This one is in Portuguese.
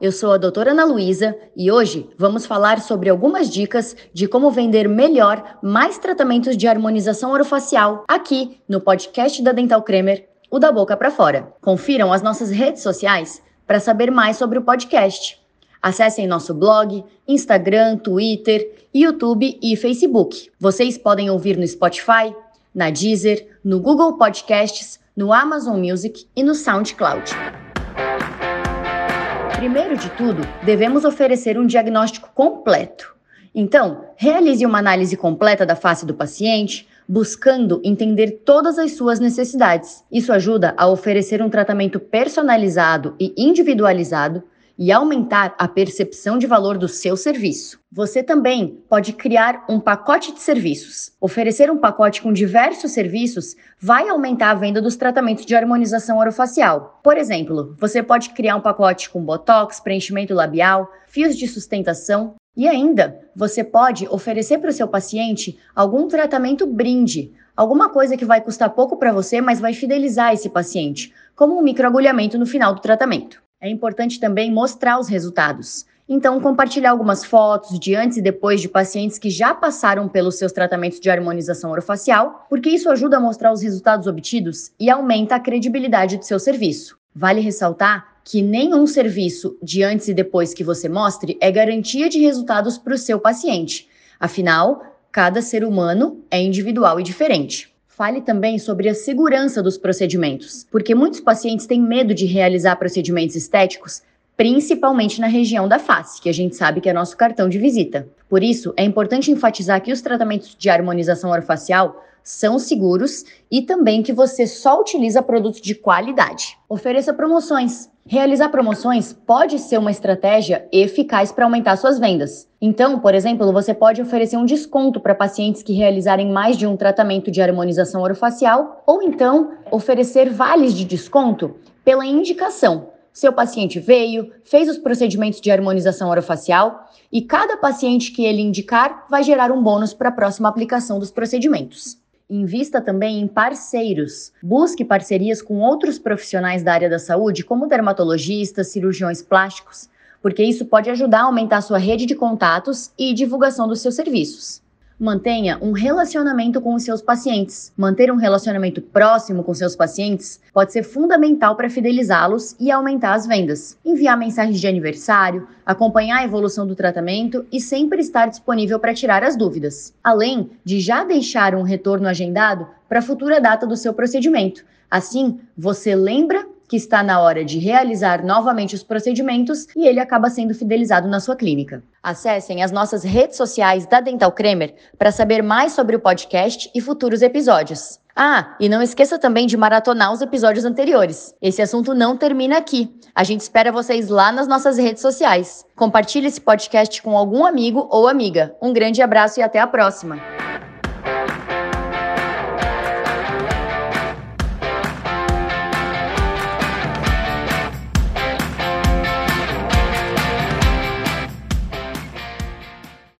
eu sou a doutora Ana Luísa e hoje vamos falar sobre algumas dicas de como vender melhor mais tratamentos de harmonização orofacial aqui no podcast da Dental Cremer, o da boca para fora. Confiram as nossas redes sociais para saber mais sobre o podcast. Acessem nosso blog, Instagram, Twitter, YouTube e Facebook. Vocês podem ouvir no Spotify, na Deezer, no Google Podcasts, no Amazon Music e no SoundCloud. Primeiro de tudo, devemos oferecer um diagnóstico completo. Então, realize uma análise completa da face do paciente, buscando entender todas as suas necessidades. Isso ajuda a oferecer um tratamento personalizado e individualizado e aumentar a percepção de valor do seu serviço. Você também pode criar um pacote de serviços. Oferecer um pacote com diversos serviços vai aumentar a venda dos tratamentos de harmonização orofacial. Por exemplo, você pode criar um pacote com botox, preenchimento labial, fios de sustentação e ainda você pode oferecer para o seu paciente algum tratamento brinde, alguma coisa que vai custar pouco para você, mas vai fidelizar esse paciente, como um microagulhamento no final do tratamento. É importante também mostrar os resultados. Então, compartilhar algumas fotos de antes e depois de pacientes que já passaram pelos seus tratamentos de harmonização orofacial, porque isso ajuda a mostrar os resultados obtidos e aumenta a credibilidade do seu serviço. Vale ressaltar que nenhum serviço de antes e depois que você mostre é garantia de resultados para o seu paciente. Afinal, cada ser humano é individual e diferente. Fale também sobre a segurança dos procedimentos, porque muitos pacientes têm medo de realizar procedimentos estéticos, principalmente na região da face, que a gente sabe que é nosso cartão de visita. Por isso, é importante enfatizar que os tratamentos de harmonização orofacial são seguros e também que você só utiliza produtos de qualidade. Ofereça promoções. Realizar promoções pode ser uma estratégia eficaz para aumentar suas vendas. Então, por exemplo, você pode oferecer um desconto para pacientes que realizarem mais de um tratamento de harmonização orofacial, ou então oferecer vales de desconto pela indicação. Seu paciente veio, fez os procedimentos de harmonização orofacial e cada paciente que ele indicar vai gerar um bônus para a próxima aplicação dos procedimentos. Invista também em parceiros. Busque parcerias com outros profissionais da área da saúde, como dermatologistas, cirurgiões plásticos, porque isso pode ajudar a aumentar sua rede de contatos e divulgação dos seus serviços. Mantenha um relacionamento com os seus pacientes. Manter um relacionamento próximo com seus pacientes pode ser fundamental para fidelizá-los e aumentar as vendas. Enviar mensagens de aniversário, acompanhar a evolução do tratamento e sempre estar disponível para tirar as dúvidas. Além de já deixar um retorno agendado para a futura data do seu procedimento. Assim, você lembra que está na hora de realizar novamente os procedimentos e ele acaba sendo fidelizado na sua clínica. Acessem as nossas redes sociais da Dental Cremer para saber mais sobre o podcast e futuros episódios. Ah, e não esqueça também de maratonar os episódios anteriores. Esse assunto não termina aqui. A gente espera vocês lá nas nossas redes sociais. Compartilhe esse podcast com algum amigo ou amiga. Um grande abraço e até a próxima.